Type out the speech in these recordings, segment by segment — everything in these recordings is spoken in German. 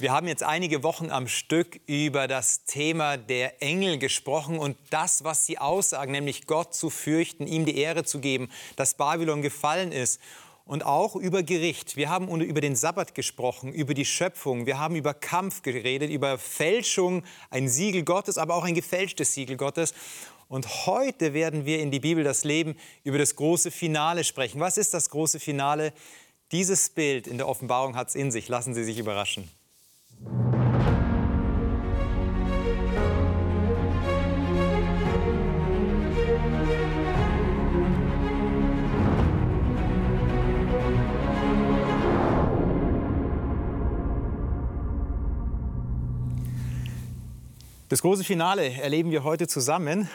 Wir haben jetzt einige Wochen am Stück über das Thema der Engel gesprochen und das, was sie aussagen, nämlich Gott zu fürchten, ihm die Ehre zu geben, dass Babylon gefallen ist. Und auch über Gericht. Wir haben über den Sabbat gesprochen, über die Schöpfung. Wir haben über Kampf geredet, über Fälschung, ein Siegel Gottes, aber auch ein gefälschtes Siegel Gottes. Und heute werden wir in die Bibel das Leben über das große Finale sprechen. Was ist das große Finale? Dieses Bild in der Offenbarung hat es in sich. Lassen Sie sich überraschen. Das große Finale erleben wir heute zusammen.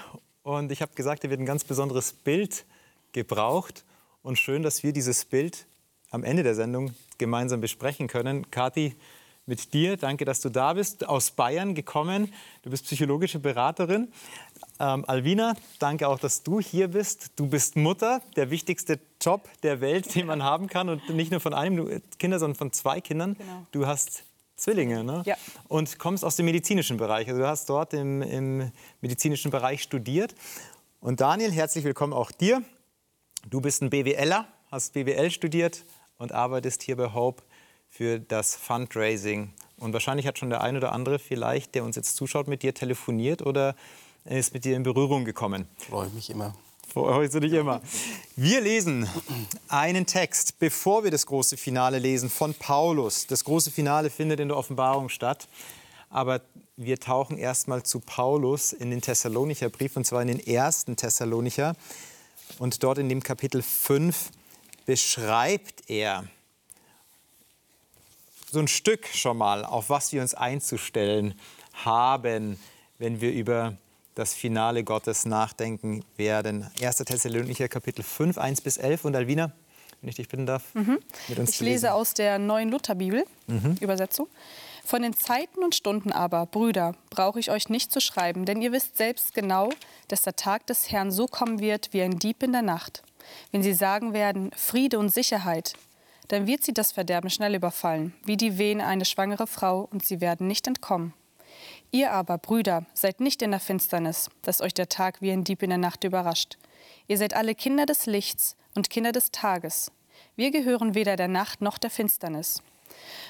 Und ich habe gesagt, hier wird ein ganz besonderes Bild gebraucht. Und schön, dass wir dieses Bild am Ende der Sendung gemeinsam besprechen können. Kathi, mit dir. Danke, dass du da bist, aus Bayern gekommen. Du bist psychologische Beraterin. Ähm, Alvina, danke auch, dass du hier bist. Du bist Mutter, der wichtigste Job der Welt, den man haben kann. Und nicht nur von einem Kind, sondern von zwei Kindern. Genau. Du hast Zwillinge, ne? Ja. Und kommst aus dem medizinischen Bereich. Also du hast dort im, im medizinischen Bereich studiert. Und Daniel, herzlich willkommen auch dir. Du bist ein BWLer, hast BWL studiert und arbeitest hier bei Hope für das Fundraising. Und wahrscheinlich hat schon der ein oder andere vielleicht, der uns jetzt zuschaut, mit dir telefoniert oder ist mit dir in Berührung gekommen. Freue mich immer. Freust du dich immer. Wir lesen einen Text, bevor wir das große Finale lesen, von Paulus. Das große Finale findet in der Offenbarung statt. Aber wir tauchen erstmal zu Paulus in den Thessalonicher Brief, und zwar in den ersten Thessalonicher. Und dort in dem Kapitel 5 beschreibt er so ein Stück schon mal, auf was wir uns einzustellen haben, wenn wir über das Finale Gottes nachdenken werden. 1. Thessalonicher Kapitel 5, 1 bis 11. Und Alvina, wenn ich dich bitten darf, mhm. mit uns Ich lese aus der neuen Lutherbibel, mhm. Übersetzung. Von den Zeiten und Stunden aber, Brüder, brauche ich euch nicht zu schreiben, denn ihr wisst selbst genau, dass der Tag des Herrn so kommen wird wie ein Dieb in der Nacht. Wenn sie sagen werden, Friede und Sicherheit, dann wird sie das Verderben schnell überfallen, wie die Wehen eine schwangere Frau, und sie werden nicht entkommen. Ihr aber, Brüder, seid nicht in der Finsternis, dass euch der Tag wie ein Dieb in der Nacht überrascht. Ihr seid alle Kinder des Lichts und Kinder des Tages. Wir gehören weder der Nacht noch der Finsternis.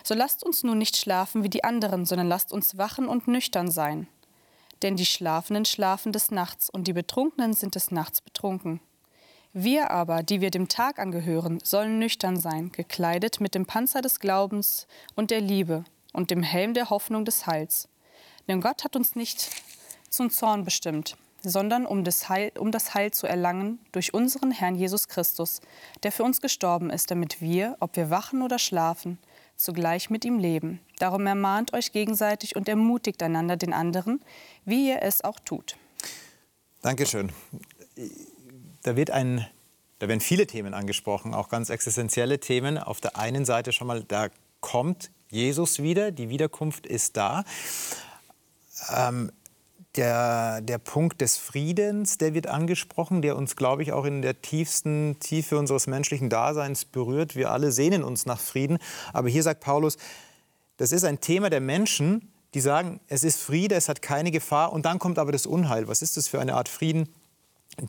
So lasst uns nun nicht schlafen wie die anderen, sondern lasst uns wachen und nüchtern sein. Denn die Schlafenden schlafen des Nachts und die Betrunkenen sind des Nachts betrunken. Wir aber, die wir dem Tag angehören, sollen nüchtern sein, gekleidet mit dem Panzer des Glaubens und der Liebe und dem Helm der Hoffnung des Heils. Denn Gott hat uns nicht zum Zorn bestimmt, sondern um das, Heil, um das Heil zu erlangen durch unseren Herrn Jesus Christus, der für uns gestorben ist, damit wir, ob wir wachen oder schlafen, zugleich mit ihm leben. Darum ermahnt euch gegenseitig und ermutigt einander den anderen, wie ihr es auch tut. Dankeschön da, wird ein, da werden viele Themen angesprochen, auch ganz existenzielle Themen. Auf der einen Seite schon mal, da kommt Jesus wieder, die Wiederkunft ist da. Ähm, der, der Punkt des Friedens, der wird angesprochen, der uns, glaube ich, auch in der tiefsten Tiefe unseres menschlichen Daseins berührt. Wir alle sehnen uns nach Frieden. Aber hier sagt Paulus, das ist ein Thema der Menschen, die sagen, es ist Friede, es hat keine Gefahr. Und dann kommt aber das Unheil. Was ist das für eine Art Frieden?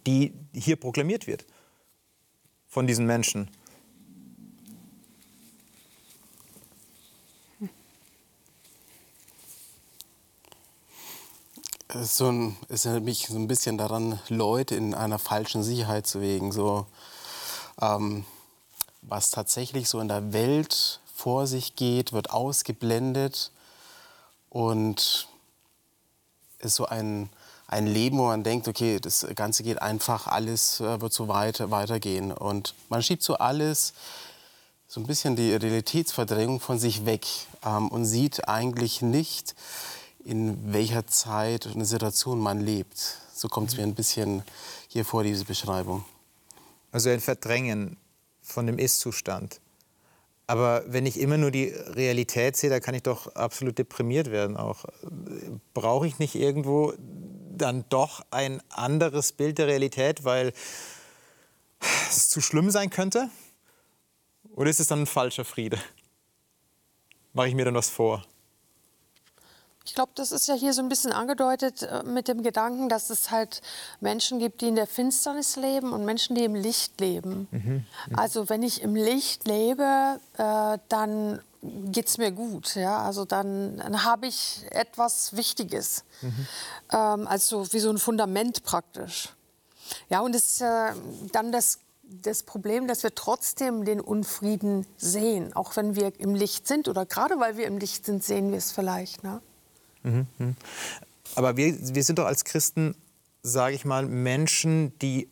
Die hier proklamiert wird von diesen Menschen. Es erinnert mich so ein bisschen daran, Leute in einer falschen Sicherheit zu wägen. So, ähm, was tatsächlich so in der Welt vor sich geht, wird ausgeblendet und ist so ein, ein Leben, wo man denkt, okay, das Ganze geht einfach, alles äh, wird so weiter, weitergehen. Und man schiebt so alles, so ein bisschen die Realitätsverdrängung von sich weg ähm, und sieht eigentlich nicht, in welcher Zeit und Situation man lebt. So kommt es mir ein bisschen hier vor, diese Beschreibung. Also ein Verdrängen von dem Ist-Zustand. Aber wenn ich immer nur die Realität sehe, dann kann ich doch absolut deprimiert werden auch. Brauche ich nicht irgendwo dann doch ein anderes Bild der Realität, weil es zu schlimm sein könnte? Oder ist es dann ein falscher Friede? Mache ich mir dann was vor? Ich glaube, das ist ja hier so ein bisschen angedeutet äh, mit dem Gedanken, dass es halt Menschen gibt, die in der Finsternis leben und Menschen, die im Licht leben. Mhm. Mhm. Also wenn ich im Licht lebe, äh, dann geht es mir gut. Ja? Also dann, dann habe ich etwas Wichtiges. Mhm. Ähm, also wie so ein Fundament praktisch. Ja, und es ist äh, dann das das Problem, dass wir trotzdem den Unfrieden sehen, auch wenn wir im Licht sind oder gerade weil wir im Licht sind, sehen wir es vielleicht. Ne? Mhm, mhm. Aber wir, wir sind doch als Christen, sage ich mal, Menschen, die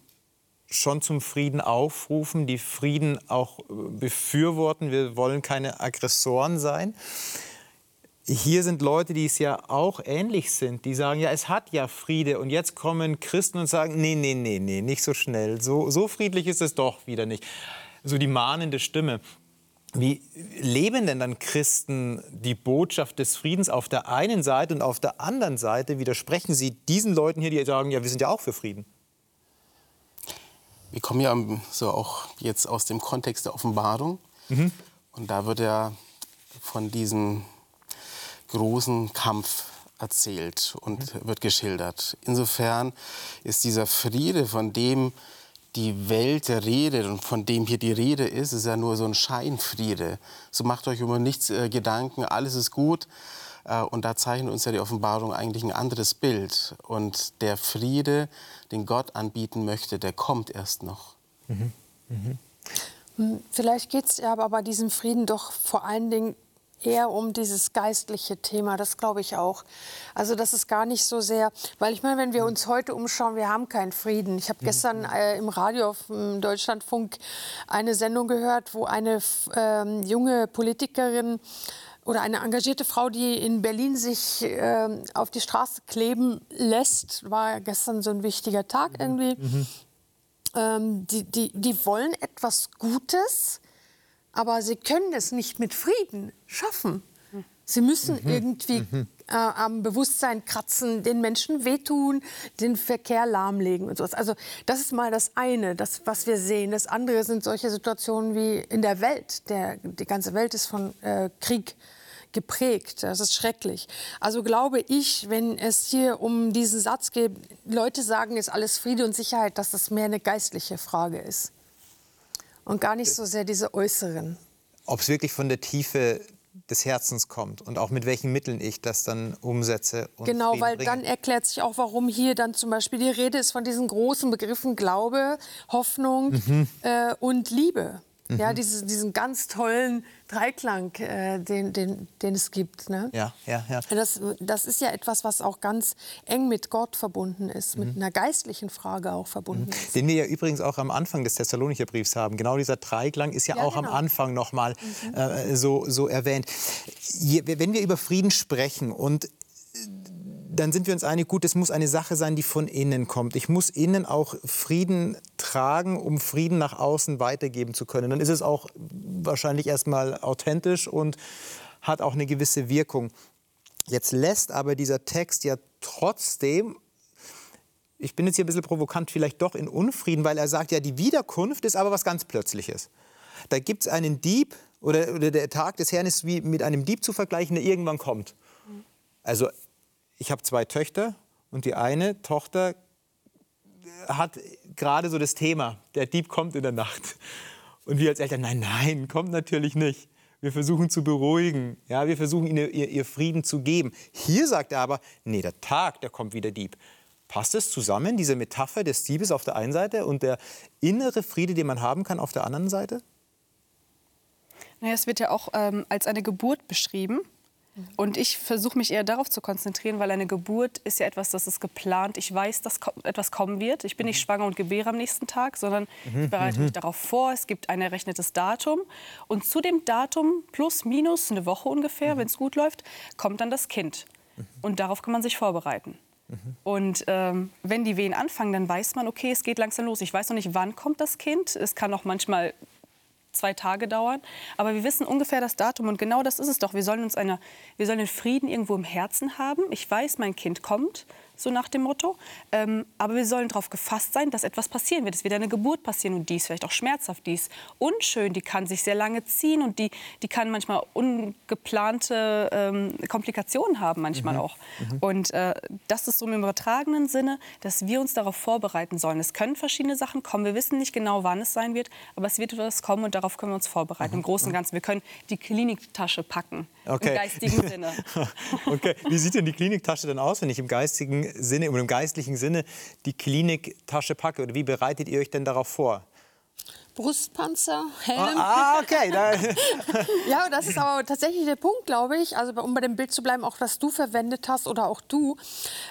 schon zum Frieden aufrufen, die Frieden auch äh, befürworten. Wir wollen keine Aggressoren sein. Hier sind Leute, die es ja auch ähnlich sind, die sagen, ja, es hat ja Friede. Und jetzt kommen Christen und sagen, nee, nee, nee, nee, nicht so schnell. So, so friedlich ist es doch wieder nicht. So die mahnende Stimme. Wie leben denn dann Christen die Botschaft des Friedens auf der einen Seite und auf der anderen Seite widersprechen sie diesen Leuten hier, die sagen, ja, wir sind ja auch für Frieden? Wir kommen ja so auch jetzt aus dem Kontext der Offenbarung. Mhm. Und da wird ja von diesem großen Kampf erzählt und mhm. wird geschildert. Insofern ist dieser Friede, von dem die Welt redet und von dem hier die Rede ist, ist ja nur so ein Scheinfriede. So macht euch über nichts äh, Gedanken, alles ist gut. Äh, und da zeichnet uns ja die Offenbarung eigentlich ein anderes Bild. Und der Friede, den Gott anbieten möchte, der kommt erst noch. Mhm. Mhm. Vielleicht geht es ja aber bei diesem Frieden doch vor allen Dingen eher um dieses geistliche Thema, das glaube ich auch. Also das ist gar nicht so sehr, weil ich meine, wenn wir uns heute umschauen, wir haben keinen Frieden. Ich habe mhm. gestern äh, im Radio auf dem Deutschlandfunk eine Sendung gehört, wo eine äh, junge Politikerin oder eine engagierte Frau, die in Berlin sich äh, auf die Straße kleben lässt, war gestern so ein wichtiger Tag mhm. irgendwie. Mhm. Ähm, die, die, die wollen etwas Gutes, aber sie können es nicht mit Frieden schaffen. Sie müssen mhm. irgendwie mhm. Äh, am Bewusstsein kratzen, den Menschen wehtun, den Verkehr lahmlegen und sowas. Also das ist mal das eine, das, was wir sehen. Das andere sind solche Situationen wie in der Welt. Der, die ganze Welt ist von äh, Krieg geprägt. Das ist schrecklich. Also glaube ich, wenn es hier um diesen Satz geht, Leute sagen, ist alles Friede und Sicherheit, dass das mehr eine geistliche Frage ist und gar nicht so sehr diese äußeren. Ob es wirklich von der Tiefe des Herzens kommt und auch mit welchen Mitteln ich das dann umsetze. genau, Frieden weil bringe. dann erklärt sich auch, warum hier dann zum Beispiel die Rede ist von diesen großen Begriffen Glaube, Hoffnung mhm. äh, und Liebe. Mhm. Ja, diese, diesen ganz tollen Dreiklang, äh, den, den, den es gibt. Ne? Ja, ja, ja. Das, das ist ja etwas, was auch ganz eng mit Gott verbunden ist, mhm. mit einer geistlichen Frage auch verbunden mhm. ist. Den wir ja übrigens auch am Anfang des Thessalonicher Briefs haben. Genau dieser Dreiklang ist ja, ja auch genau. am Anfang noch mal mhm. äh, so, so erwähnt. Je, wenn wir über Frieden sprechen und dann sind wir uns einig, gut, es muss eine Sache sein, die von innen kommt. Ich muss innen auch Frieden tragen, um Frieden nach außen weitergeben zu können. Dann ist es auch wahrscheinlich erstmal authentisch und hat auch eine gewisse Wirkung. Jetzt lässt aber dieser Text ja trotzdem, ich bin jetzt hier ein bisschen provokant, vielleicht doch in Unfrieden, weil er sagt ja, die Wiederkunft ist aber was ganz Plötzliches. Da gibt es einen Dieb oder, oder der Tag des Herrn ist wie mit einem Dieb zu vergleichen, der irgendwann kommt. Also ich habe zwei Töchter und die eine Tochter hat gerade so das Thema, der Dieb kommt in der Nacht. Und wir als Eltern, nein, nein, kommt natürlich nicht. Wir versuchen zu beruhigen, ja, wir versuchen ihnen ihr, ihr Frieden zu geben. Hier sagt er aber, nee, der Tag, da kommt wieder Dieb. Passt es zusammen, diese Metapher des Diebes auf der einen Seite und der innere Friede, den man haben kann, auf der anderen Seite? Naja, es wird ja auch ähm, als eine Geburt beschrieben. Und ich versuche mich eher darauf zu konzentrieren, weil eine Geburt ist ja etwas, das ist geplant. Ich weiß, dass etwas kommen wird. Ich bin nicht schwanger und gebäre am nächsten Tag, sondern ich bereite mich darauf vor. Es gibt ein errechnetes Datum. Und zu dem Datum, plus, minus, eine Woche ungefähr, wenn es gut läuft, kommt dann das Kind. Und darauf kann man sich vorbereiten. Und ähm, wenn die Wehen anfangen, dann weiß man, okay, es geht langsam los. Ich weiß noch nicht, wann kommt das Kind. Es kann auch manchmal zwei Tage dauern. Aber wir wissen ungefähr das Datum und genau das ist es doch. Wir sollen uns eine, wir sollen den Frieden irgendwo im Herzen haben. Ich weiß, mein Kind kommt. So nach dem Motto. Ähm, aber wir sollen darauf gefasst sein, dass etwas passieren wird. Es wird eine Geburt passieren und die ist vielleicht auch schmerzhaft, die ist unschön, die kann sich sehr lange ziehen und die, die kann manchmal ungeplante ähm, Komplikationen haben, manchmal mhm. auch. Mhm. Und äh, das ist so im übertragenen Sinne, dass wir uns darauf vorbereiten sollen. Es können verschiedene Sachen kommen. Wir wissen nicht genau, wann es sein wird, aber es wird etwas kommen und darauf können wir uns vorbereiten. Im Großen und Ganzen. Wir können die Kliniktasche packen. Okay. Im geistigen Sinne. okay. Wie sieht denn die Kliniktasche dann aus, wenn ich im geistigen Sinne oder im geistlichen Sinne die Kliniktasche packe? Oder wie bereitet ihr euch denn darauf vor? Brustpanzer, Helm. Ah, ah okay. ja, das ist aber tatsächlich der Punkt, glaube ich. Also um bei dem Bild zu bleiben, auch was du verwendet hast oder auch du,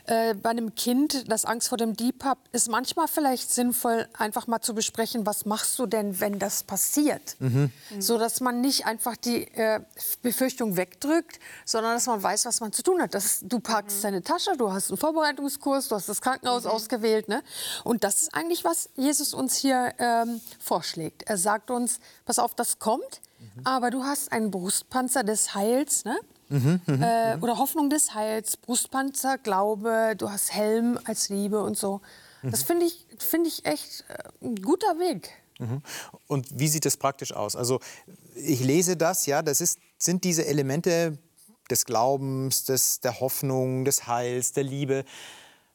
äh, bei einem Kind, das Angst vor dem Dieb hat, ist manchmal vielleicht sinnvoll, einfach mal zu besprechen, was machst du denn, wenn das passiert? Mhm. So dass man nicht einfach die äh, Befürchtung wegdrückt, sondern dass man weiß, was man zu tun hat. Das, du packst mhm. deine Tasche, du hast einen Vorbereitungskurs, du hast das Krankenhaus mhm. ausgewählt. Ne? Und das ist eigentlich, was Jesus uns hier ähm, vorschlägt vorschlägt. Er sagt uns, pass auf, das kommt, mhm. aber du hast einen Brustpanzer des Heils, ne? Mhm, mhm, äh, oder Hoffnung des Heils, Brustpanzer, Glaube, du hast Helm als Liebe und so. Das finde ich, find ich echt äh, ein guter Weg. Und wie sieht das praktisch aus? Also ich lese das, ja, das ist, sind diese Elemente des Glaubens, des, der Hoffnung, des Heils, der Liebe,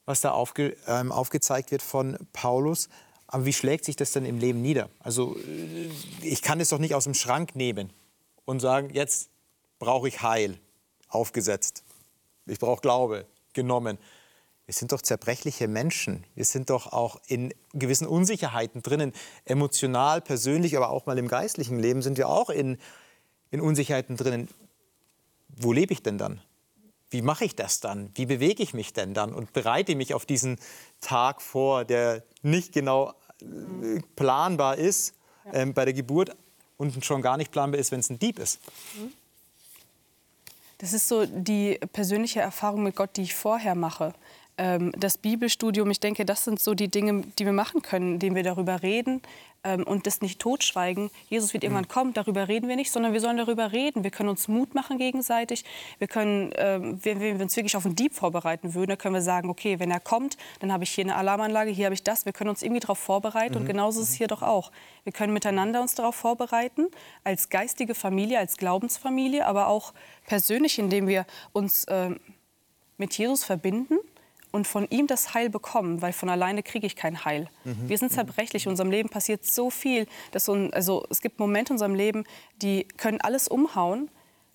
was da aufge, ähm, aufgezeigt wird von Paulus. Aber wie schlägt sich das denn im Leben nieder? Also äh, ich kann es doch nicht aus dem Schrank nehmen und sagen, jetzt brauche ich Heil, aufgesetzt. Ich brauche Glaube, genommen. Wir sind doch zerbrechliche Menschen. Wir sind doch auch in gewissen Unsicherheiten drinnen. Emotional, persönlich, aber auch mal im geistlichen Leben sind wir auch in, in Unsicherheiten drinnen. Wo lebe ich denn dann? Wie mache ich das dann? Wie bewege ich mich denn dann? Und bereite mich auf diesen Tag vor, der nicht genau planbar ist äh, bei der Geburt und schon gar nicht planbar ist, wenn es ein Dieb ist. Das ist so die persönliche Erfahrung mit Gott, die ich vorher mache. Ähm, das Bibelstudium, ich denke, das sind so die Dinge, die wir machen können, indem wir darüber reden, ähm, und das nicht totschweigen. Jesus wird irgendwann mhm. kommen, darüber reden wir nicht, sondern wir sollen darüber reden. Wir können uns Mut machen gegenseitig. Wir können, ähm, wenn wir uns wirklich auf einen Dieb vorbereiten würden, dann können wir sagen, okay, wenn er kommt, dann habe ich hier eine Alarmanlage, hier habe ich das. Wir können uns irgendwie darauf vorbereiten mhm. und genauso ist es hier doch auch. Wir können miteinander uns darauf vorbereiten, als geistige Familie, als Glaubensfamilie, aber auch persönlich, indem wir uns äh, mit Jesus verbinden und von ihm das Heil bekommen, weil von alleine kriege ich kein Heil. Mhm. Wir sind zerbrechlich, in unserem Leben passiert so viel. Dass so ein, also, es gibt Momente in unserem Leben, die können alles umhauen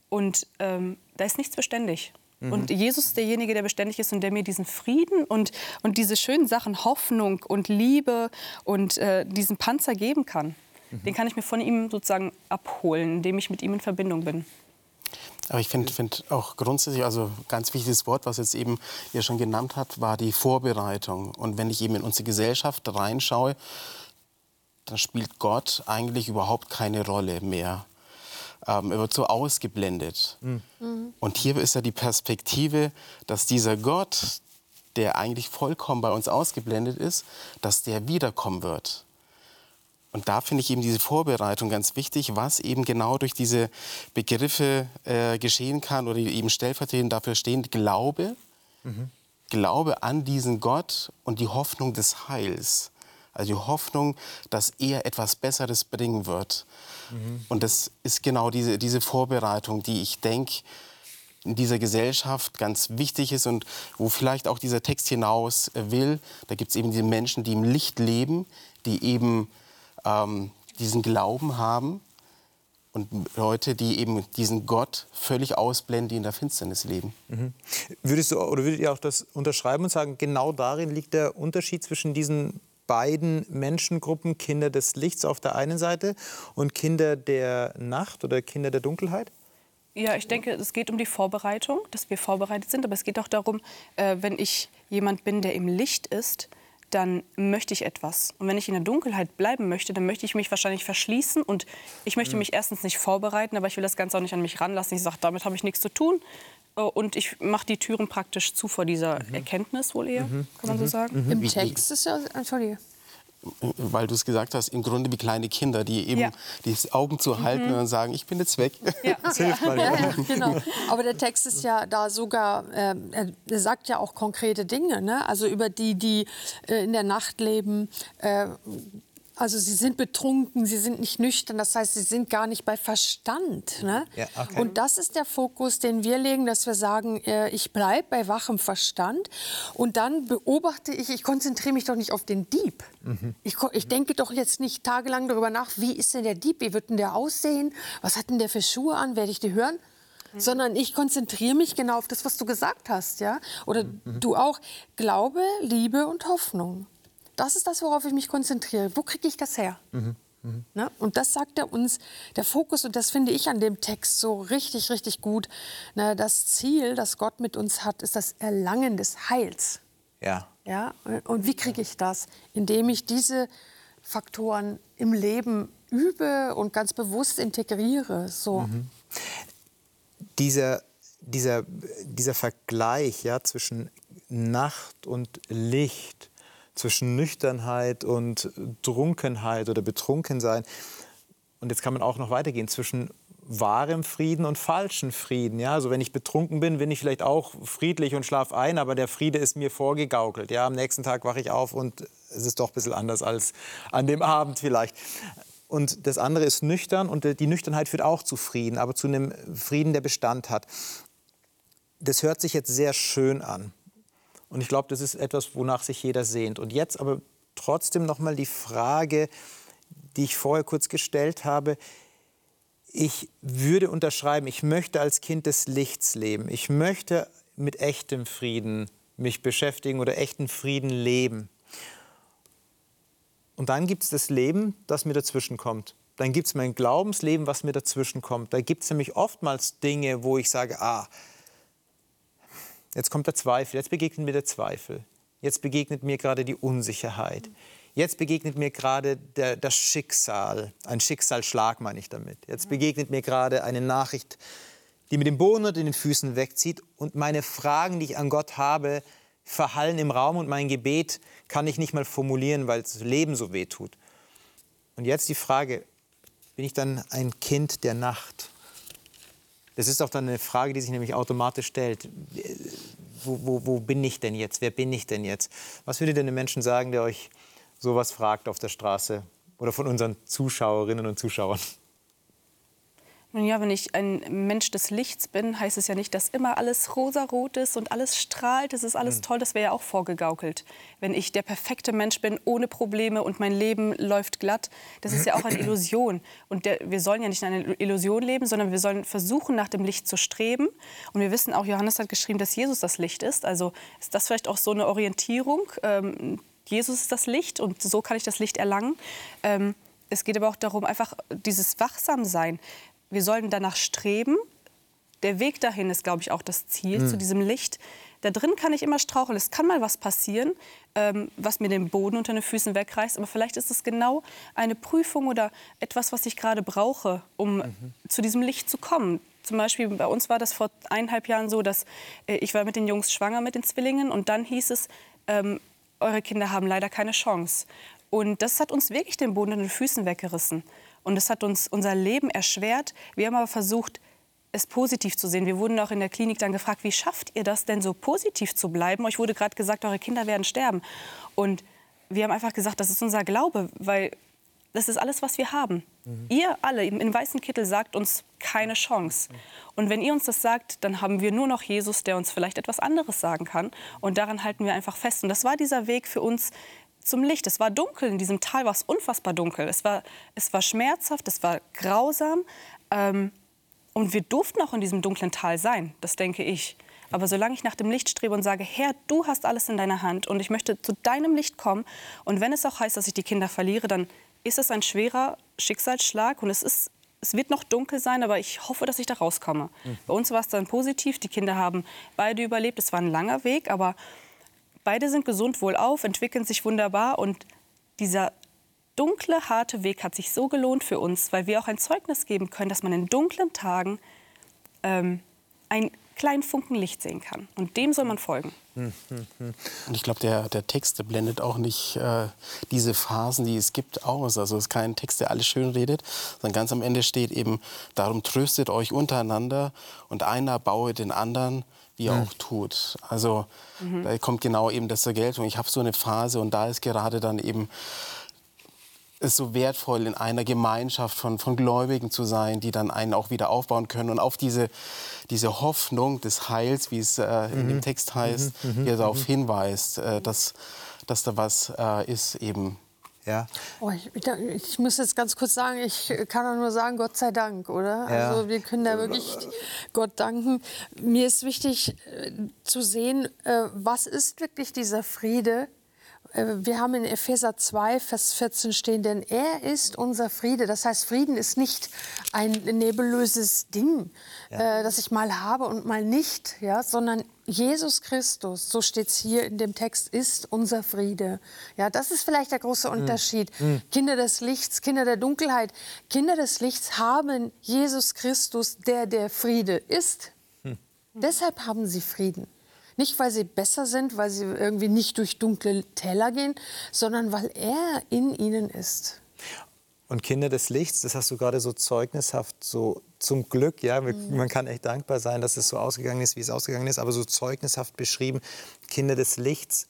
und ähm, da ist nichts beständig. Mhm. Und Jesus ist derjenige, der beständig ist und der mir diesen Frieden und, und diese schönen Sachen, Hoffnung und Liebe und äh, diesen Panzer geben kann. Mhm. Den kann ich mir von ihm sozusagen abholen, indem ich mit ihm in Verbindung bin. Aber ich finde find auch grundsätzlich, also ganz wichtiges Wort, was jetzt eben ihr schon genannt hat, war die Vorbereitung. Und wenn ich eben in unsere Gesellschaft reinschaue, dann spielt Gott eigentlich überhaupt keine Rolle mehr. Ähm, er wird so ausgeblendet. Mhm. Und hier ist ja die Perspektive, dass dieser Gott, der eigentlich vollkommen bei uns ausgeblendet ist, dass der wiederkommen wird. Und da finde ich eben diese Vorbereitung ganz wichtig, was eben genau durch diese Begriffe äh, geschehen kann oder eben stellvertretend dafür stehen, Glaube, mhm. Glaube an diesen Gott und die Hoffnung des Heils. Also die Hoffnung, dass er etwas Besseres bringen wird. Mhm. Und das ist genau diese, diese Vorbereitung, die ich denke, in dieser Gesellschaft ganz wichtig ist und wo vielleicht auch dieser Text hinaus will. Da gibt es eben diese Menschen, die im Licht leben, die eben ähm, diesen Glauben haben und Leute, die eben diesen Gott völlig ausblenden, die in der Finsternis leben. Mhm. Würdest du oder würdet ihr auch das unterschreiben und sagen, genau darin liegt der Unterschied zwischen diesen beiden Menschengruppen, Kinder des Lichts auf der einen Seite und Kinder der Nacht oder Kinder der Dunkelheit? Ja, ich denke, es geht um die Vorbereitung, dass wir vorbereitet sind. Aber es geht auch darum, äh, wenn ich jemand bin, der im Licht ist, dann möchte ich etwas. Und wenn ich in der Dunkelheit bleiben möchte, dann möchte ich mich wahrscheinlich verschließen und ich möchte mhm. mich erstens nicht vorbereiten, aber ich will das Ganze auch nicht an mich ranlassen. Ich sage, damit habe ich nichts zu tun. Äh, und ich mache die Türen praktisch zu vor dieser mhm. Erkenntnis wohl eher, mhm. kann man so sagen. Im Text ist ja, Entschuldige. Weil du es gesagt hast, im Grunde wie kleine Kinder, die eben Ja. die Augen zu halten und dann sagen, ich bin jetzt weg. Ja. Das hilft mal. Ja, genau. Aber der Text ist ja da sogar, er, er sagt ja auch konkrete Dinge, ne? also über die, die äh, in der Nacht leben. Äh, also sie sind betrunken, sie sind nicht nüchtern, das heißt, sie sind gar nicht bei Verstand. Ne? Ja, okay. Und das ist der Fokus, den wir legen, dass wir sagen, äh, ich bleibe bei wachem Verstand und dann beobachte ich, ich konzentriere mich doch nicht auf den Dieb. Ich, ko- ich denke doch jetzt nicht tagelang darüber nach, wie ist denn der Dieb, wie wird denn der aussehen, was hat denn der für Schuhe an, werde ich die hören? Sondern ich konzentriere mich genau auf das, was du gesagt hast, ja? Oder du auch. Glaube, Liebe und Hoffnung. Das ist das, worauf ich mich konzentriere. Wo kriege ich das her? Ne? Und das sagt er uns, der Fokus, und das finde ich an dem Text so richtig, richtig gut. Ne? Das Ziel, das Gott mit uns hat, ist das Erlangen des Heils. Ja. Ja? Und wie kriege ich das? Indem ich diese Faktoren im Leben übe und ganz bewusst integriere. So. dieser, dieser, dieser Vergleich ja, zwischen Nacht und Licht, zwischen Nüchternheit und Trunkenheit oder Betrunkensein. Und jetzt kann man auch noch weitergehen zwischen wahrem Frieden und falschem Frieden. Ja? Also wenn ich betrunken bin, bin ich vielleicht auch friedlich und schlafe ein, aber der Friede ist mir vorgegaukelt. Ja? Am nächsten Tag wache ich auf und es ist doch ein bisschen anders als an dem Abend vielleicht. Und das andere ist nüchtern und die Nüchternheit führt auch zu Frieden, aber zu einem Frieden, der Bestand hat. Das hört sich jetzt sehr schön an. Und ich glaube, das ist etwas, wonach sich jeder sehnt. Und jetzt aber trotzdem noch mal die Frage, die ich vorher kurz gestellt habe. Ich würde unterschreiben, ich möchte als Kind des Lichts leben. Ich möchte mit echtem Frieden mich beschäftigen oder echten Frieden leben. Und dann gibt es das Leben, das mir dazwischen kommt. Dann gibt es mein Glaubensleben, was mir dazwischen kommt. Da gibt es nämlich oftmals Dinge, wo ich sage, ah, jetzt kommt der Zweifel, jetzt begegnet mir der Zweifel. Jetzt begegnet mir gerade die Unsicherheit. Jetzt begegnet mir gerade der, das Schicksal, ein Schicksalsschlag meine ich damit. Jetzt begegnet mir gerade eine Nachricht, die mir den Boden unter den Füßen wegzieht und meine Fragen, die ich an Gott habe, verhallen im Raum und mein Gebet kann ich nicht mal formulieren, weil das Leben so weh tut. Und jetzt die Frage, bin ich dann ein Kind der Nacht? Das ist auch dann eine Frage, die sich nämlich automatisch stellt. Wo, wo, wo bin ich denn jetzt? Wer bin ich denn jetzt? Was würdet ihr den Menschen sagen, der euch sowas fragt auf der Straße oder von unseren Zuschauerinnen und Zuschauern? Nun ja, wenn ich ein Mensch des Lichts bin, heißt es ja nicht, dass immer alles rosarot ist und alles strahlt. Es ist alles toll, das wäre ja auch vorgegaukelt. Wenn ich der perfekte Mensch bin, ohne Probleme und mein Leben läuft glatt, das ist ja auch eine Illusion. Und der, wir sollen ja nicht in einer Illusion leben, sondern wir sollen versuchen, nach dem Licht zu streben. Und wir wissen auch, Johannes hat geschrieben, dass Jesus das Licht ist. Also ist das vielleicht auch so eine Orientierung. Ähm, Jesus ist das Licht und so kann ich das Licht erlangen. Ähm, es geht aber auch darum, einfach dieses Wachsamsein. Wir sollen danach streben. Der Weg dahin ist, glaube ich, auch das Ziel zu diesem Licht. Da drin kann ich immer straucheln. Es kann mal was passieren, ähm, was mir den Boden unter den Füßen wegreißt. Aber vielleicht ist es genau eine Prüfung oder etwas, was ich gerade brauche, um zu diesem Licht zu kommen. Zum Beispiel bei uns war das vor eineinhalb Jahren so, dass äh, ich war mit den Jungs schwanger mit den Zwillingen und dann hieß es, ähm, eure Kinder haben leider keine Chance. Und das hat uns wirklich den Boden unter den Füßen weggerissen. Und es hat uns unser Leben erschwert. Wir haben aber versucht, es positiv zu sehen. Wir wurden auch in der Klinik dann gefragt, wie schafft ihr das denn so positiv zu bleiben? Euch wurde gerade gesagt, eure Kinder werden sterben. Und wir haben einfach gesagt, das ist unser Glaube, weil das ist alles, was wir haben. Ihr alle im weißen Kittel sagt uns keine Chance. Und wenn ihr uns das sagt, dann haben wir nur noch Jesus, der uns vielleicht etwas anderes sagen kann. Und daran halten wir einfach fest. Und das war dieser Weg für uns zum Licht. Es war dunkel, in diesem Tal war es unfassbar dunkel. Es war, es war schmerzhaft, es war grausam. Ähm, und wir durften auch in diesem dunklen Tal sein, das denke ich. Aber solange ich nach dem Licht strebe und sage, Herr, du hast alles in deiner Hand und ich möchte zu deinem Licht kommen und wenn es auch heißt, dass ich die Kinder verliere, dann ist es ein schwerer Schicksalsschlag und es ist es wird noch dunkel sein, aber ich hoffe, dass ich da rauskomme. Bei uns war es dann positiv. Die Kinder haben beide überlebt. Es war ein langer Weg, aber beide sind gesund wohlauf, entwickeln sich wunderbar. Und dieser dunkle, harte Weg hat sich so gelohnt für uns, weil wir auch ein Zeugnis geben können, dass man in dunklen Tagen ähm, ein kleinen Funken Licht sehen kann. Und dem soll man folgen. Und ich glaube, der, der Text der blendet auch nicht äh, diese Phasen, die es gibt, aus. Also es ist kein Text, der alles schön redet, sondern ganz am Ende steht eben, darum tröstet euch untereinander und einer baue den anderen, wie er mhm. auch tut. Also mhm. da kommt genau eben das zur Geltung. Ich habe so eine Phase und da ist gerade dann eben ist so wertvoll, in einer Gemeinschaft von, von Gläubigen zu sein, die dann einen auch wieder aufbauen können und auf diese, diese Hoffnung des Heils, wie es äh, in dem mhm. Text heißt, mhm. mhm. hier darauf mhm. hinweist, äh, dass, dass da was äh, ist eben. Ja. Oh, ich, ich, muss jetzt ganz kurz sagen, ich kann nur sagen, Gott sei Dank, oder? Ja. Also wir können da wirklich Gott danken. Mir ist wichtig äh, zu sehen, äh, was ist wirklich dieser Friede, wir haben in Epheser 2, Vers 14 stehen, denn er ist unser Friede. Das heißt, Frieden ist nicht ein nebulöses Ding, ja. äh, das ich mal habe und mal nicht, ja, sondern Jesus Christus, so steht es hier in dem Text, ist unser Friede. Ja, das ist vielleicht der große hm. Unterschied. Mhm. Kinder des Lichts, Kinder der Dunkelheit. Kinder des Lichts haben Jesus Christus, der der Friede ist. Mhm. Deshalb haben sie Frieden. Nicht, weil sie besser sind, weil sie irgendwie nicht durch dunkle Täler gehen, sondern weil er in ihnen ist. Und Kinder des Lichts, das hast du gerade so zeugnishaft, so zum Glück, ja, mhm. man kann echt dankbar sein, dass es so ausgegangen ist, wie es ausgegangen ist, aber so zeugnishaft beschrieben. Kinder des Lichts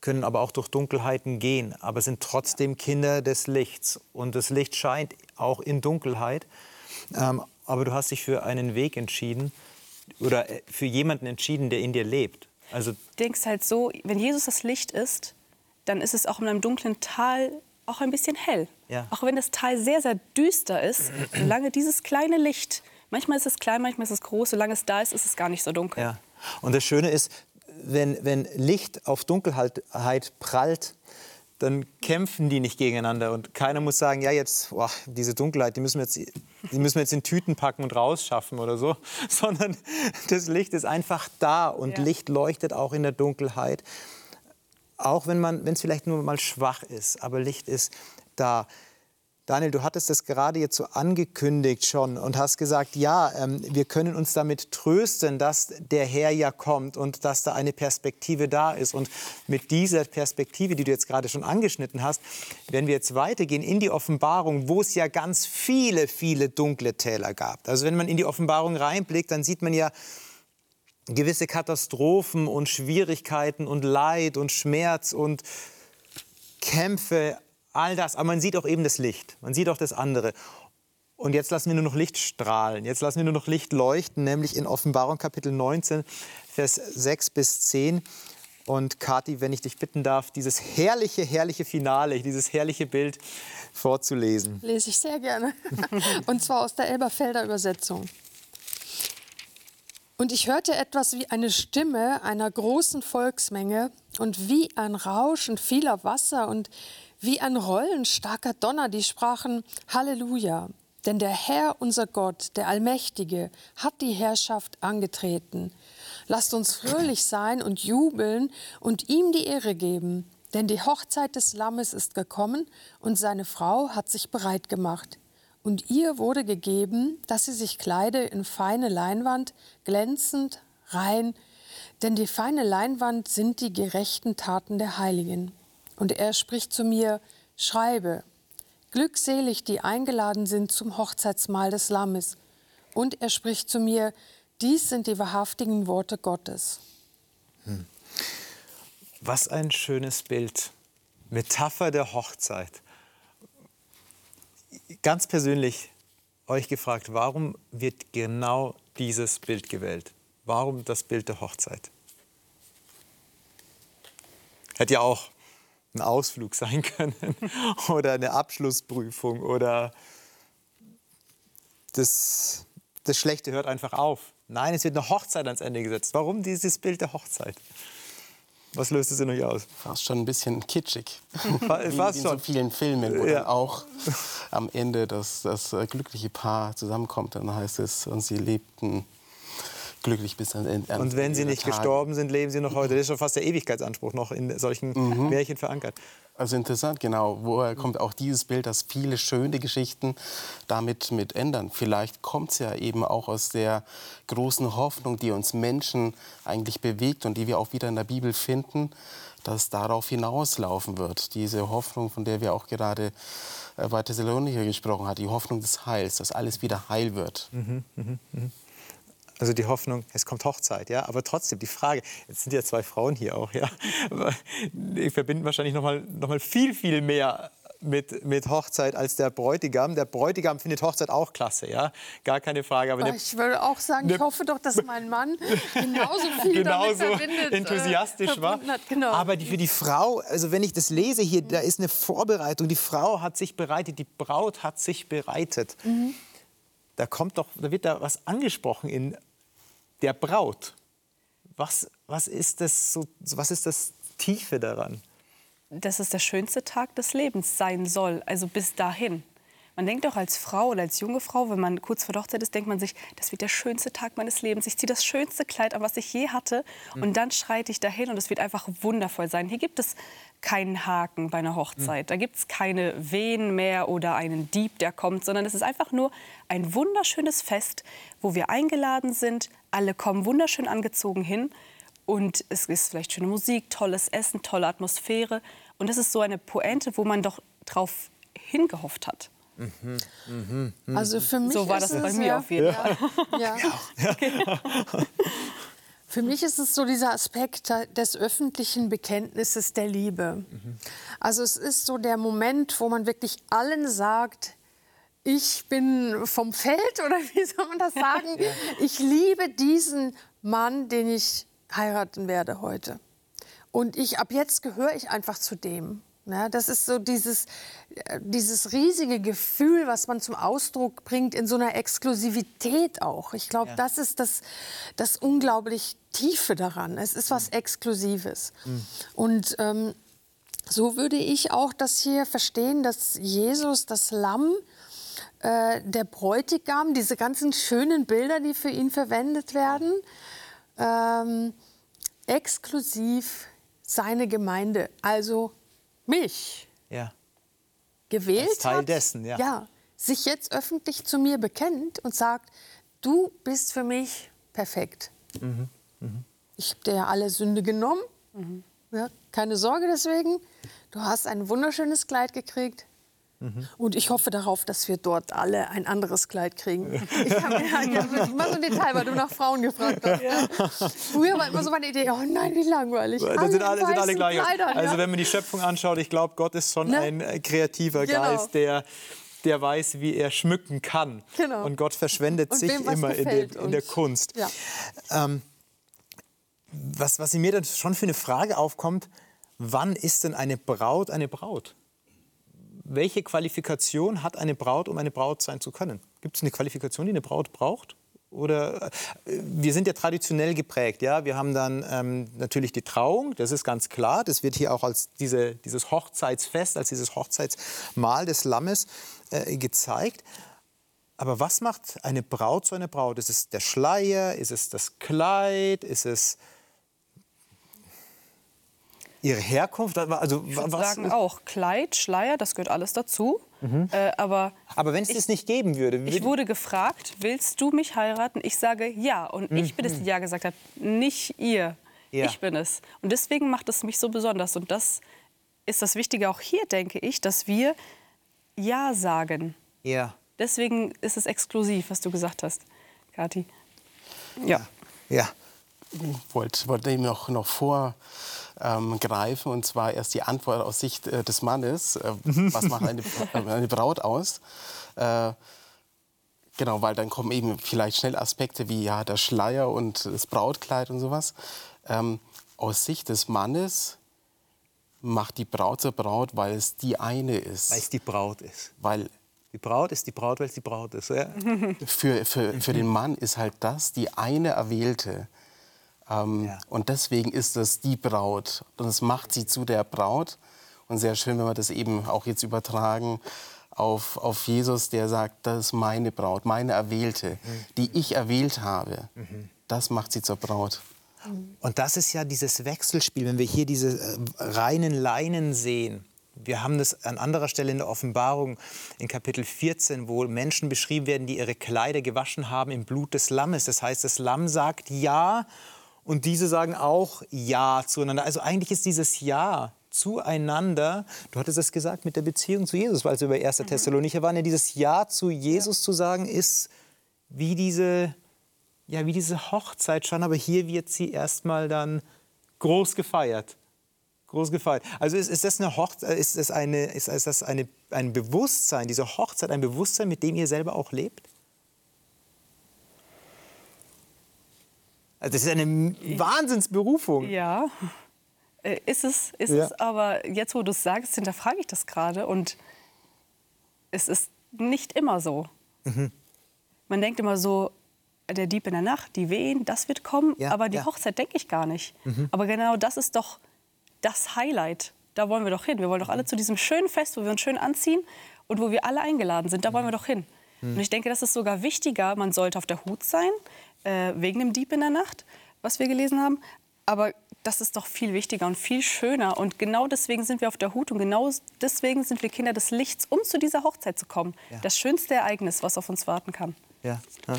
können aber auch durch Dunkelheiten gehen, aber sind trotzdem Kinder des Lichts. Und das Licht scheint auch in Dunkelheit. Ähm, aber du hast dich für einen Weg entschieden, oder äh, für jemanden entschieden, der in dir lebt. Also du denkst halt so, wenn Jesus das Licht ist, dann ist es auch in einem dunklen Tal auch ein bisschen hell. Ja. Auch wenn das Tal sehr, sehr düster ist, solange dieses kleine Licht, manchmal ist es klein, manchmal ist es groß, solange es da ist, ist es gar nicht so dunkel. Ja. Und das Schöne ist, wenn, wenn Licht auf Dunkelheit prallt, dann kämpfen die nicht gegeneinander und keiner muss sagen, ja jetzt, boah, diese Dunkelheit, die müssen, wir jetzt, die müssen wir jetzt in Tüten packen und rausschaffen oder so, sondern das Licht ist einfach da und ja. Licht leuchtet auch in der Dunkelheit, auch wenn es vielleicht nur mal schwach ist, aber Licht ist da. Daniel, du hattest das gerade jetzt so angekündigt schon und hast gesagt, ja, ähm, wir können uns damit trösten, dass der Herr ja kommt und dass da eine Perspektive da ist. Und mit dieser Perspektive, die du jetzt gerade schon angeschnitten hast, werden wir jetzt weitergehen in die Offenbarung, wo es ja ganz viele, viele dunkle Täler gab. Also wenn man in die Offenbarung reinblickt, dann sieht man ja, gewisse Katastrophen und Schwierigkeiten und Leid und Schmerz und Kämpfe all das. Aber man sieht auch eben das Licht, man sieht auch das andere. Und jetzt lassen wir nur noch Licht strahlen, jetzt lassen wir nur noch Licht leuchten, nämlich in Offenbarung Kapitel 19, Vers 6 bis 10. Und Kathi, wenn ich dich bitten darf, dieses herrliche, herrliche Finale, dieses herrliche Bild vorzulesen. Lese ich sehr gerne. Und zwar aus der Elberfelder Übersetzung. Und ich hörte etwas wie eine Stimme einer großen Volksmenge und wie ein Rauschen vieler Wasser und wie ein Rollen starker Donner, die sprachen Halleluja. Denn der Herr, unser Gott, der Allmächtige, hat die Herrschaft angetreten. Lasst uns fröhlich sein und jubeln und ihm die Ehre geben. Denn die Hochzeit des Lammes ist gekommen und seine Frau hat sich bereit gemacht. Und ihr wurde gegeben, dass sie sich kleide in feine Leinwand, glänzend, rein, denn die feine Leinwand sind die gerechten Taten der Heiligen. Und er spricht zu mir, schreibe, glückselig, die eingeladen sind zum Hochzeitsmahl des Lammes. Und er spricht zu mir, dies sind die wahrhaftigen Worte Gottes. Hm. Was ein schönes Bild. Metapher der Hochzeit. Ganz persönlich euch gefragt, warum wird genau dieses Bild gewählt? Warum das Bild der Hochzeit? Hätte ja auch ein Ausflug sein können oder eine Abschlussprüfung oder das, das Schlechte hört einfach auf. Nein, es wird eine Hochzeit ans Ende gesetzt. Warum dieses Bild der Hochzeit? Was löst es in euch aus? Fast schon ein bisschen kitschig. Fast wie, in so vielen Filmen, wo ja. dann auch am Ende das, das glückliche Paar zusammenkommt. Dann heißt es, und sie lebten glücklich bis an, an Und wenn sie nicht Tage. gestorben sind, leben sie noch heute. Das ist schon fast der Ewigkeitsanspruch noch in solchen Mhm. Märchen verankert. Also interessant, genau. Woher kommt auch dieses Bild, dass viele schöne Geschichten damit mit ändern? Vielleicht kommt es ja eben auch aus der großen Hoffnung, die uns Menschen eigentlich bewegt und die wir auch wieder in der Bibel finden, dass darauf hinauslaufen wird. Diese Hoffnung, von der wir auch gerade äh, bei Thessalonicher gesprochen haben, die Hoffnung des Heils, dass alles wieder heil wird. Also die Hoffnung, es kommt Hochzeit, ja. Aber trotzdem die Frage, jetzt sind ja zwei Frauen hier auch, ja. Aber Die verbinden wahrscheinlich noch mal, noch mal viel, viel mehr mit, mit Hochzeit als der Bräutigam. Der Bräutigam findet Hochzeit auch klasse, ja. Gar keine Frage. Aber eine- Ich würde auch sagen, ich ne- hoffe doch, dass mein Mann genauso viel genauso verbindet, äh, enthusiastisch war. verbunden Hat. Genau. Aber die, für die Frau, also wenn ich das lese hier, da ist eine Vorbereitung. Die Frau hat sich bereitet, die Braut hat sich bereitet. Mhm. Da kommt doch, da wird da was angesprochen in der Braut. Was, was ist das so, was ist das Tiefe daran? dass es der schönste Tag des Lebens sein soll, also bis dahin. Man denkt auch als Frau oder als junge Frau, wenn man kurz vor der Hochzeit ist, denkt man sich, das wird der schönste Tag meines Lebens. Ich ziehe das schönste Kleid an, was ich je hatte. Und dann schreite ich dahin und es wird einfach wundervoll sein. Hier gibt es keinen Haken bei einer Hochzeit. Da gibt es keine Wehen mehr oder einen Dieb, der kommt, sondern es ist einfach nur ein wunderschönes Fest, wo wir eingeladen sind. Alle kommen wunderschön angezogen hin. Und es ist vielleicht schöne Musik, tolles Essen, tolle Atmosphäre. Und das ist so eine Pointe, wo man doch drauf hingehofft hat. Also für mich So war ist das bei mir ja, auf jeden Fall. Ja. Für mich ist es so dieser Aspekt des öffentlichen Bekenntnisses der Liebe. Also es ist so der Moment, wo man wirklich allen sagt, ich bin vom Feld oder wie soll man das sagen? Ich liebe diesen Mann, den ich heiraten werde heute. Und ich, ab jetzt gehöre ich einfach zu dem. Ja, das ist so dieses, äh, dieses riesige Gefühl, was man zum Ausdruck bringt in so einer Exklusivität auch. Ich glaube, das ist das, das unglaublich Tiefe daran. Es ist was Exklusives. Und ähm, so würde ich auch das hier verstehen, dass Jesus, das Lamm, äh, der Bräutigam, diese ganzen schönen Bilder, die für ihn verwendet werden, ähm, exklusiv seine Gemeinde, also mich, Ja. gewählt Als Teil hat, dessen, ja. sich jetzt öffentlich zu mir bekennt und sagt, du bist für mich perfekt. Mhm, Ich habe dir ja alle Sünde genommen, Mhm. ja, keine Sorge deswegen. Du hast ein wunderschönes Kleid gekriegt. Mhm. Und ich hoffe darauf, dass wir dort alle ein anderes Kleid kriegen. Ich habe mal so ein Detail, weil du nach Frauen gefragt hast. Früher war immer so meine Idee, oh nein, wie langweilig. Das sind alle, in sind alle gleich. Kleidern, Also ja. wenn man die Schöpfung anschaut, ich glaube, Gott ist schon Ne? ein äh, kreativer Genau. Geist, der, der weiß, wie er schmücken kann. Genau. Und Gott verschwendet Und sich immer in, der, in der uns. Kunst. Ja. Ähm, was, was in mir dann schon für eine Frage aufkommt, wann ist denn eine Braut eine Braut? Welche Qualifikation hat eine Braut, um eine Braut sein zu können? Gibt es eine Qualifikation, die eine Braut braucht? Oder äh, wir sind ja traditionell geprägt, ja. Wir haben dann ähm, natürlich die Trauung, das ist ganz klar. Das wird hier auch als diese, dieses Hochzeitsfest, als dieses Hochzeitsmahl des Lammes äh, gezeigt. Aber was macht eine Braut zu einer Braut? Ist es der Schleier? Ist es das Kleid? Ist es ihre Herkunft? Also, Ich würde was, sagen auch Kleid, Schleier, das gehört alles dazu. Äh, aber aber wenn es das nicht geben würde, ich würde- wurde gefragt, willst du mich heiraten? Ich sage ja. Und ich bin es, die ja gesagt hat, nicht ihr. Ja. Ich bin es. Und deswegen macht es mich so besonders. Und das ist das Wichtige auch hier, denke ich, dass wir ja sagen. ja. Deswegen ist es exklusiv, was du gesagt hast, Kathi. Ja. Ja. wollte wollte ihm noch, noch vorgreifen, und zwar erst die Antwort aus Sicht äh, des Mannes. Äh, was macht eine, äh, eine Braut aus? Äh, genau, weil dann kommen eben vielleicht schnell Aspekte wie ja, der Schleier und das Brautkleid und sowas. Ähm, aus Sicht des Mannes macht die Braut zur Braut, weil es die eine ist. Weil es die Braut ist. Weil Die Braut ist die Braut, weil es die Braut ist. Ja? für, für, für den Mann ist halt das die eine Erwählte. Ähm, Ja. Und deswegen ist das die Braut. Und es macht sie zu der Braut. Und sehr schön, wenn wir das eben auch jetzt übertragen auf, auf Jesus, der sagt, das ist meine Braut, meine Erwählte, die ich erwählt habe. das macht sie zur Braut. Und das ist ja dieses Wechselspiel, wenn wir hier diese äh, reinen Leinen sehen. Wir haben das an anderer Stelle in der Offenbarung in Kapitel 14, wo Menschen beschrieben werden, die ihre Kleider gewaschen haben im Blut des Lammes. Das heißt, das Lamm sagt Ja und diese sagen auch Ja zueinander. Also eigentlich ist dieses Ja zueinander, du hattest es gesagt mit der Beziehung zu Jesus, weil es über 1. Mhm. Thessalonicher waren, ja dieses Ja zu Jesus ja. zu sagen, ist wie diese, ja, wie diese Hochzeit schon, aber hier wird sie erstmal dann groß gefeiert groß gefeiert. Also ist, ist das eine Hochzeit, ist das, eine, ist, ist das eine, ein Bewusstsein, diese Hochzeit, ein Bewusstsein, mit dem ihr selber auch lebt? Also das ist eine Wahnsinnsberufung. Ja, äh, ist es, ist ja. es aber jetzt, wo du es sagst, hinterfrage ich das gerade und es ist nicht immer so. Mhm. Man denkt immer so, der Dieb in der Nacht, die Wehen, das wird kommen, ja, aber die ja. Hochzeit denke ich gar nicht. Mhm. Aber genau das ist doch das Highlight. Da wollen wir doch hin. Wir wollen doch alle zu diesem schönen Fest, wo wir uns schön anziehen und wo wir alle eingeladen sind. Da wollen wir doch hin. Und ich denke, das ist sogar wichtiger. Man sollte auf der Hut sein, äh, wegen dem Dieb in der Nacht, was wir gelesen haben. Aber das ist doch viel wichtiger und viel schöner. Und genau deswegen sind wir auf der Hut und genau deswegen sind wir Kinder des Lichts, um zu dieser Hochzeit zu kommen. Ja. Das schönste Ereignis, was auf uns warten kann. Ja. ja.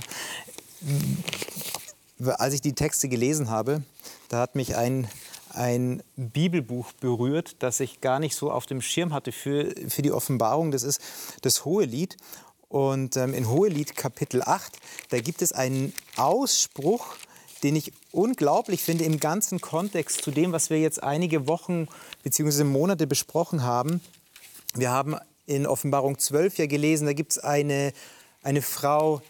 Als ich die Texte gelesen habe, da hat mich ein ein Bibelbuch berührt, das ich gar nicht so auf dem Schirm hatte für, für die Offenbarung. Das ist das Hohelied. Und ähm, in Hohelied Kapitel 8, da gibt es einen Ausspruch, den ich unglaublich finde im ganzen Kontext zu dem, was wir jetzt einige Wochen bzw. Monate besprochen haben. Wir haben in Offenbarung 12 ja gelesen, da gibt es eine, eine Frau,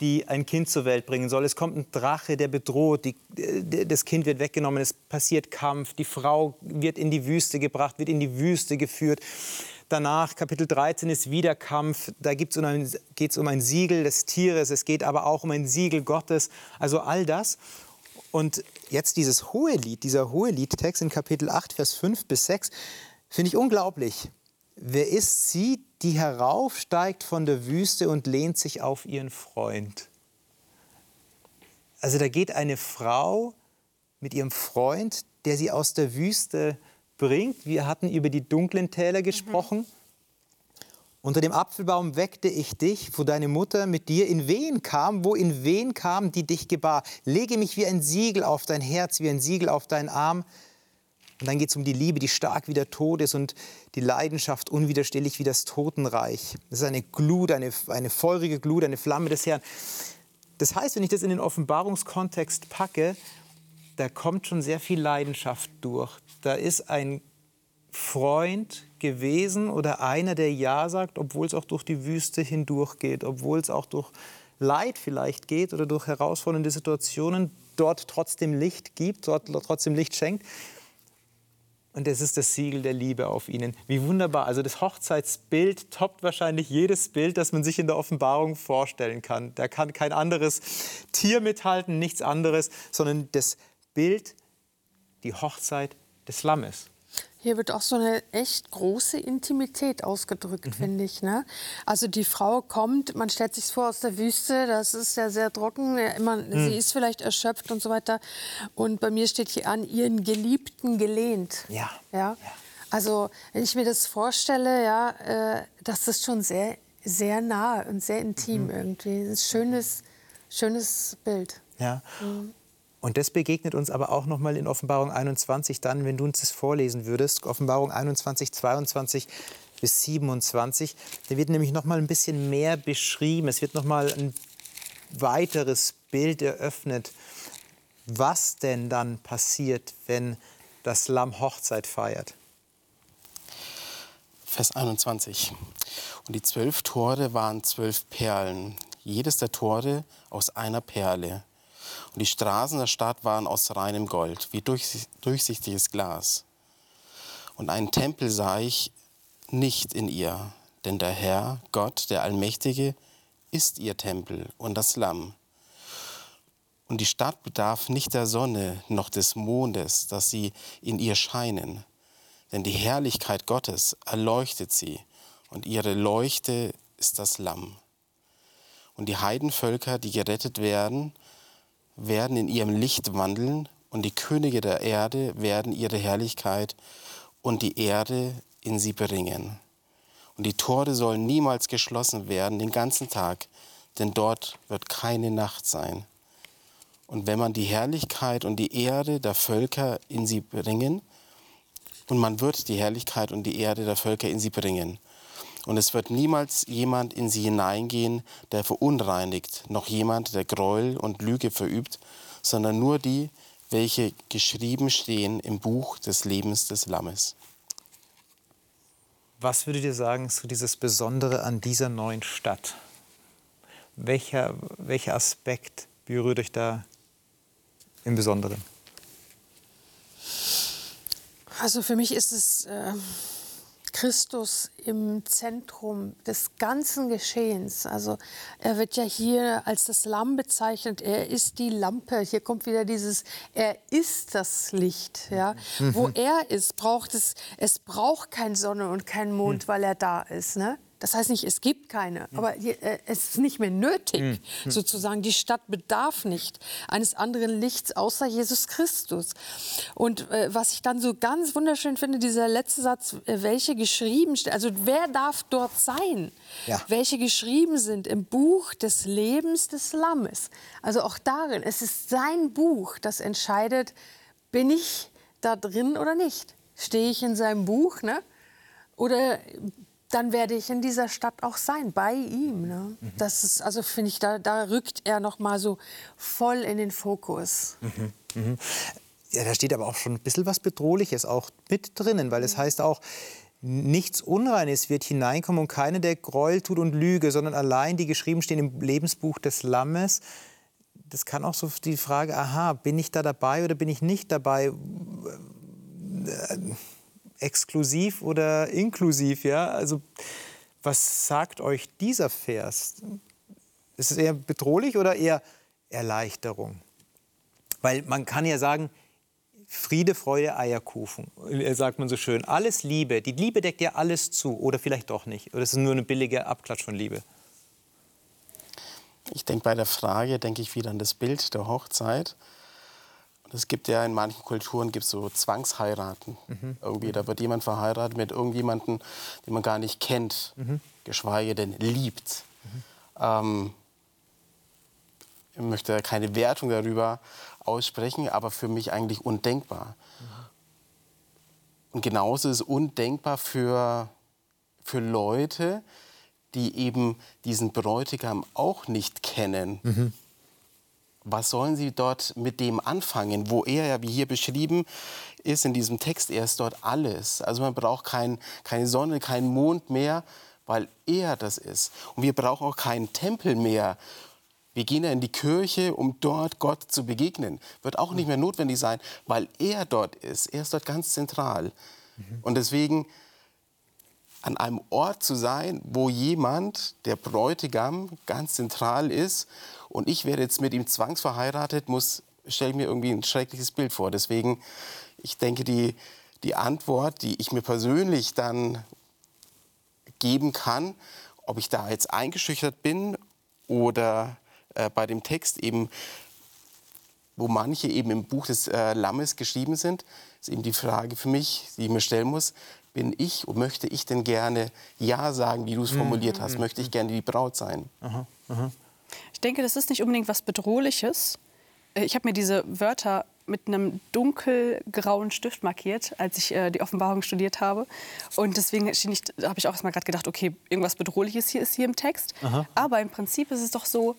die ein Kind zur Welt bringen soll. Es kommt ein Drache, der bedroht, die, das Kind wird weggenommen, es passiert Kampf, die Frau wird in die Wüste gebracht, wird in die Wüste geführt. Danach, Kapitel 13, ist wieder Kampf. Da geht es um, ein, um Siegel des Tieres, es geht aber auch um ein Siegel Gottes. Also all das. Und jetzt dieses Hohelied, dieser Hoheliedtext in Kapitel 8, Vers 5 bis 6, finde ich unglaublich. Wer ist sie, die heraufsteigt von der Wüste und lehnt sich auf ihren Freund? Also da geht eine Frau mit ihrem Freund, der sie aus der Wüste bringt. Wir hatten über die dunklen Täler gesprochen. Mhm. Unter dem Apfelbaum weckte ich dich, wo deine Mutter mit dir in Wehen kam, wo in Wehen kam, die dich gebar. Lege mich wie ein Siegel auf dein Herz, wie ein Siegel auf deinen Arm. Und dann geht es um die Liebe, die stark wie der Tod ist und die Leidenschaft unwiderstehlich wie das Totenreich. Das ist eine Glut, eine, eine feurige Glut, eine Flamme des Herrn. Das heißt, wenn ich das in den Offenbarungskontext packe, da kommt schon sehr viel Leidenschaft durch. Da ist ein Freund gewesen oder einer, der Ja sagt, obwohl es auch durch die Wüste hindurch geht, obwohl es auch durch Leid vielleicht geht oder durch herausfordernde Situationen, dort trotzdem Licht gibt, dort trotzdem Licht schenkt und es ist das Siegel der Liebe auf ihnen. Wie wunderbar. Also das Hochzeitsbild toppt wahrscheinlich jedes Bild, das man sich in der Offenbarung vorstellen kann. Da kann kein anderes Tier mithalten, nichts anderes, sondern das Bild, die Hochzeit des Lammes. Hier wird auch so eine echt große Intimität ausgedrückt, mhm. finde ich. Ne? Also die Frau kommt, man stellt sich vor aus der Wüste, das ist ja sehr trocken, immer, mhm. sie ist vielleicht erschöpft und so weiter. Und bei mir steht hier an, ihren Geliebten gelehnt. Ja. ja? ja. Also wenn ich mir das vorstelle, ja, äh, das ist schon sehr, sehr nah und sehr intim mhm. irgendwie. Ein schönes, schönes Bild. Ja. Mhm. Und das begegnet uns aber auch noch mal in Offenbarung 21 dann, wenn du uns das vorlesen würdest. Offenbarung 21, 22 bis 27. Da wird nämlich noch mal ein bisschen mehr beschrieben. Es wird noch mal ein weiteres Bild eröffnet, was denn dann passiert, wenn das Lamm Hochzeit feiert. Vers 21. Und die zwölf Tore waren zwölf Perlen, jedes der Tore aus einer Perle. Und die Straßen der Stadt waren aus reinem Gold, wie durchsichtiges Glas. Und einen Tempel sah ich nicht in ihr, denn der Herr, Gott, der Allmächtige, ist ihr Tempel und das Lamm. Und die Stadt bedarf nicht der Sonne noch des Mondes, dass sie in ihr scheinen. Denn die Herrlichkeit Gottes erleuchtet sie und ihre Leuchte ist das Lamm. Und die Heidenvölker, die gerettet werden, werden in ihrem Licht wandeln und die Könige der Erde werden ihre Herrlichkeit und die Erde in sie bringen. Und die Tore sollen niemals geschlossen werden den ganzen Tag, denn dort wird keine Nacht sein. Und wenn man die Herrlichkeit und die Erde der Völker in sie bringen, und man wird die Herrlichkeit und die Erde der Völker in sie bringen. Und es wird niemals jemand in sie hineingehen, der verunreinigt, noch jemand, der Gräuel und Lüge verübt, sondern nur die, welche geschrieben stehen im Buch des Lebens des Lammes. Was würdet ihr sagen, ist so dieses Besondere an dieser neuen Stadt? Welcher, welcher Aspekt berührt euch da im Besonderen? Also für mich ist es äh, Christus im Zentrum des ganzen Geschehens. Also er wird ja hier als das Lamm bezeichnet. Er ist die Lampe. Hier kommt wieder dieses, er ist das Licht. Ja? Mhm. Wo er ist, braucht es, es braucht keine Sonne und kein Mond, mhm. weil er da ist. Ne? Das heißt nicht, es gibt keine, aber hier, äh, es ist nicht mehr nötig, mhm. sozusagen. Die Stadt bedarf nicht eines anderen Lichts außer Jesus Christus. Und äh, was ich dann so ganz wunderschön finde, dieser letzte Satz, äh, welche geschrieben, also wer darf dort sein? Ja. Welche geschrieben sind im Buch des Lebens des Lammes. Also auch darin, es ist sein Buch, das entscheidet, bin ich da drin oder nicht? Stehe ich in seinem Buch, ne? Oder dann werde ich in dieser Stadt auch sein, bei ihm. Ne? Mhm. Das ist, also finde ich, da, da rückt er noch mal so voll in den Fokus. Mhm. Mhm. Ja, da steht aber auch schon ein bisschen was Bedrohliches auch mit drinnen, weil es mhm. heißt auch, nichts Unreines wird hineinkommen und keine, der Gräuel tut und Lüge, sondern allein die geschrieben stehen im Lebensbuch des Lammes. Das kann auch so die Frage, aha, bin ich da dabei oder bin ich nicht dabei? Exklusiv oder inklusiv, ja? Also was sagt euch dieser Vers? Ist es eher bedrohlich oder eher Erleichterung? Weil man kann ja sagen, Friede, Freude, Eierkuchen, sagt man so schön. Alles Liebe, die Liebe deckt ja alles zu oder vielleicht doch nicht. Oder ist es nur eine billige Abklatsch von Liebe? Ich denke bei der Frage, denke ich wieder an das Bild der Hochzeit. Es gibt ja in manchen Kulturen gibt so Zwangsheiraten. Mhm. Irgendwie, da wird jemand verheiratet mit irgendjemandem, den man gar nicht kennt, mhm. geschweige denn liebt. Mhm. Ähm, ich möchte keine Wertung darüber aussprechen, aber für mich eigentlich undenkbar. Mhm. Und genauso ist es undenkbar für, für Leute, die eben diesen Bräutigam auch nicht kennen. Was sollen sie dort mit dem anfangen, wo er ja, wie hier beschrieben ist in diesem Text, er ist dort alles. Also man braucht kein, keine Sonne, keinen Mond mehr, weil er das ist. Und wir brauchen auch keinen Tempel mehr. Wir gehen ja in die Kirche, um dort Gott zu begegnen. Wird auch nicht mehr notwendig sein, weil er dort ist. Er ist dort ganz zentral. Mhm. Und deswegen an einem Ort zu sein, wo jemand, der Bräutigam, ganz zentral ist und ich werde jetzt mit ihm zwangsverheiratet, muss, stelle ich mir irgendwie ein schreckliches Bild vor. Deswegen, ich denke, die, die Antwort, die ich mir persönlich dann geben kann, ob ich da jetzt eingeschüchtert bin oder äh, bei dem Text eben, wo manche eben im Buch des äh, Lammes geschrieben sind, ist eben die Frage für mich, die ich mir stellen muss, bin ich und möchte ich denn gerne Ja sagen, wie du es mhm, formuliert hast? Mhm, möchte ich mhm. gerne die Braut sein? Aha, aha. Ich denke, das ist nicht unbedingt was Bedrohliches. Äh, ich habe mir diese Wörter mit einem dunkelgrauen Stift markiert, als ich äh, die Offenbarung studiert habe. Und deswegen habe ich auch erst mal gerade gedacht, okay, irgendwas Bedrohliches hier ist hier im Text. Aha. Aber im Prinzip ist es doch so,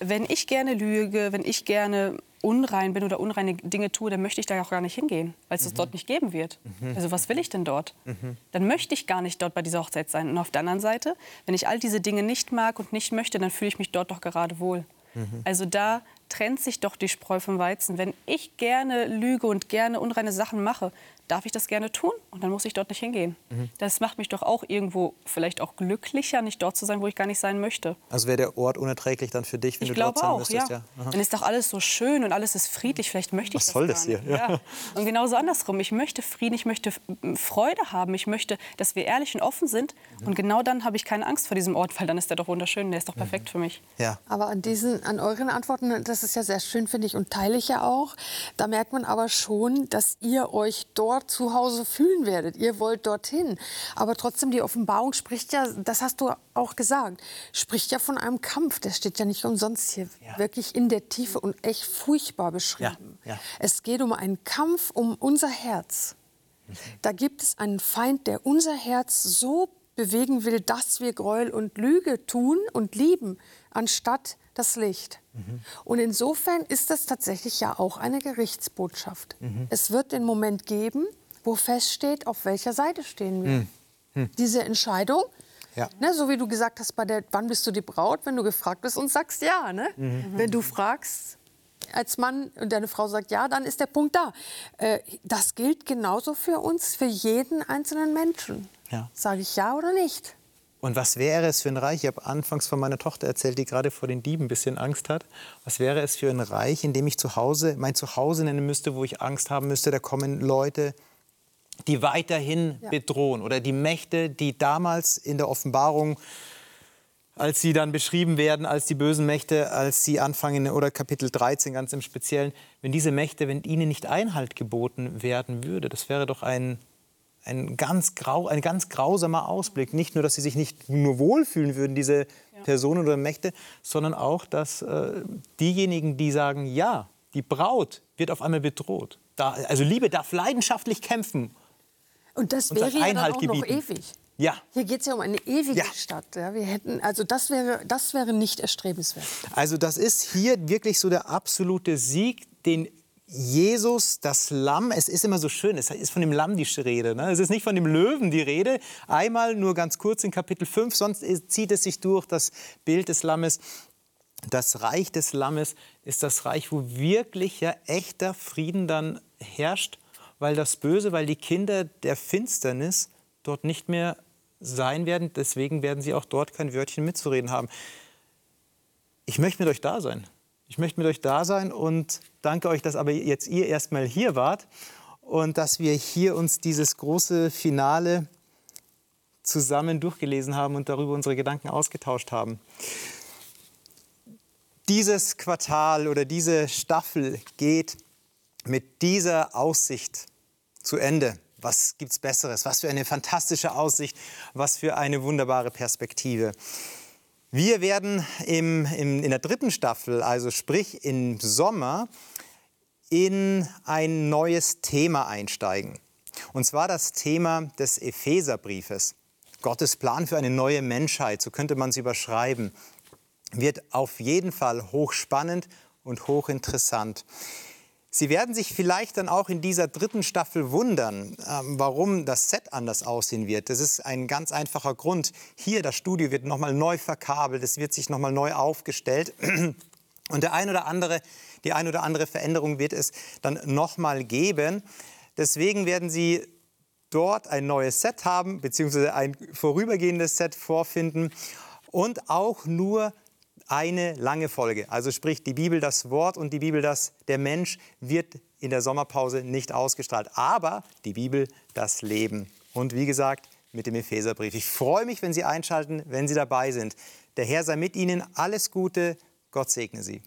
wenn ich gerne lüge, wenn ich gerne unrein bin oder unreine Dinge tue, dann möchte ich da auch gar nicht hingehen, weil es mhm. es dort nicht geben wird. Mhm. Also was will ich denn dort? Mhm. Dann möchte ich gar nicht dort bei dieser Hochzeit sein. Und auf der anderen Seite, wenn ich all diese Dinge nicht mag und nicht möchte, dann fühle ich mich dort doch gerade wohl. Mhm. Also da trennt sich doch die Spreu vom Weizen. Wenn ich gerne lüge und gerne unreine Sachen mache, darf ich das gerne tun und dann muss ich dort nicht hingehen. Mhm. Das macht mich doch auch irgendwo vielleicht auch glücklicher, nicht dort zu sein, wo ich gar nicht sein möchte. Also wäre der Ort unerträglich dann für dich, wenn ich du dort sein auch, müsstest? Ja. ja. Dann ist doch alles so schön und alles ist friedlich. Vielleicht möchte ich Was das soll das hier? Ja. ja. Und genauso andersrum. Ich möchte Frieden, ich möchte Freude haben, ich möchte, dass wir ehrlich und offen sind. Mhm. Und genau dann habe ich keine Angst vor diesem Ort, weil dann ist der doch wunderschön, der ist doch perfekt mhm. für mich. Ja. Aber an diesen, an euren Antworten, das das ist ja sehr schön, finde ich, und teile ich ja auch. Da merkt man aber schon, dass ihr euch dort zu Hause fühlen werdet. Ihr wollt dorthin. Aber trotzdem, die Offenbarung spricht ja, das hast du auch gesagt, spricht ja von einem Kampf. Der steht ja nicht umsonst hier ja. wirklich in der Tiefe und echt furchtbar beschrieben. Ja. Ja. Es geht um einen Kampf um unser Herz. Mhm. Da gibt es einen Feind, der unser Herz so bewegen will, dass wir Gräuel und Lüge tun und lieben, anstatt das Licht. Mhm. Und insofern ist das tatsächlich ja auch eine Gerichtsbotschaft. Mhm. Es wird den Moment geben, wo feststeht, auf welcher Seite stehen wir. Mhm. Diese Entscheidung, ja. ne, so wie du gesagt hast, bei der, wann bist du die Braut, wenn du gefragt bist und sagst ja. Ne? Mhm. Wenn du fragst, als Mann und deine Frau sagt ja, dann ist der Punkt da. Äh, das gilt genauso für uns, für jeden einzelnen Menschen. Ja. Sage ich ja oder nicht? Und was wäre es für ein Reich? Ich habe anfangs von meiner Tochter erzählt, die gerade vor den Dieben ein bisschen Angst hat. Was wäre es für ein Reich, in dem ich zu Hause mein Zuhause nennen müsste, wo ich Angst haben müsste? Da kommen Leute, die weiterhin ja. bedrohen oder die Mächte, die damals in der Offenbarung als sie dann beschrieben werden als die bösen Mächte, als sie anfangen, oder Kapitel 13 ganz im Speziellen, wenn diese Mächte, wenn ihnen nicht Einhalt geboten werden würde, das wäre doch ein, ein, ganz, grau, ein ganz grausamer Ausblick. Nicht nur, dass sie sich nicht nur wohlfühlen würden, diese. Personen oder Mächte, sondern auch, dass äh, diejenigen, die sagen, ja, die Braut wird auf einmal bedroht. Da, also Liebe darf leidenschaftlich kämpfen. Und das wäre ja dann auch gebieten. noch ewig. Ja. Hier geht es ja um eine ewige ja. Stadt. Ja, wir hätten, also das wäre, das wäre nicht erstrebenswert. Also das ist hier wirklich so der absolute Sieg, den Jesus, das Lamm, es ist immer so schön, es ist von dem Lamm die Rede. Ne? Es ist nicht von dem Löwen die Rede. Einmal nur ganz kurz in Kapitel 5, sonst zieht es sich durch das Bild des Lammes. Das Reich des Lammes ist das Reich, wo wirklich ja echter Frieden dann herrscht, weil das Böse, weil die Kinder der Finsternis dort nicht mehr sein werden. Deswegen werden sie auch dort kein Wörtchen mitzureden haben. Ich möchte mit euch da sein. Ich möchte mit euch da sein und danke euch, dass aber jetzt ihr erstmal hier wart und dass wir hier uns dieses große Finale zusammen durchgelesen haben und darüber unsere Gedanken ausgetauscht haben. Dieses Quartal oder diese Staffel geht mit dieser Aussicht zu Ende. Was gibt es Besseres? Was für eine fantastische Aussicht, was für eine wunderbare Perspektive. Wir werden im, im, in der dritten Staffel, also sprich im Sommer, in ein neues Thema einsteigen. Und zwar das Thema des Epheserbriefes. Gottes Plan für eine neue Menschheit, so könnte man es überschreiben, wird auf jeden Fall hochspannend und hochinteressant. Sie werden sich vielleicht dann auch in dieser dritten Staffel wundern, ähm, warum das Set anders aussehen wird. Das ist ein ganz einfacher Grund. Hier, das Studio wird nochmal neu verkabelt, es wird sich nochmal neu aufgestellt. Und der ein oder andere, die ein oder andere Veränderung wird es dann nochmal geben. Deswegen werden Sie dort ein neues Set haben, beziehungsweise ein vorübergehendes Set vorfinden und auch nur eine lange Folge. Also sprich die Bibel das Wort und die Bibel das der Mensch wird in der Sommerpause nicht ausgestrahlt. Aber die Bibel das Leben. Und wie gesagt, mit dem Epheserbrief. Ich freue mich, wenn Sie einschalten, wenn Sie dabei sind. Der Herr sei mit Ihnen. Alles Gute. Gott segne Sie.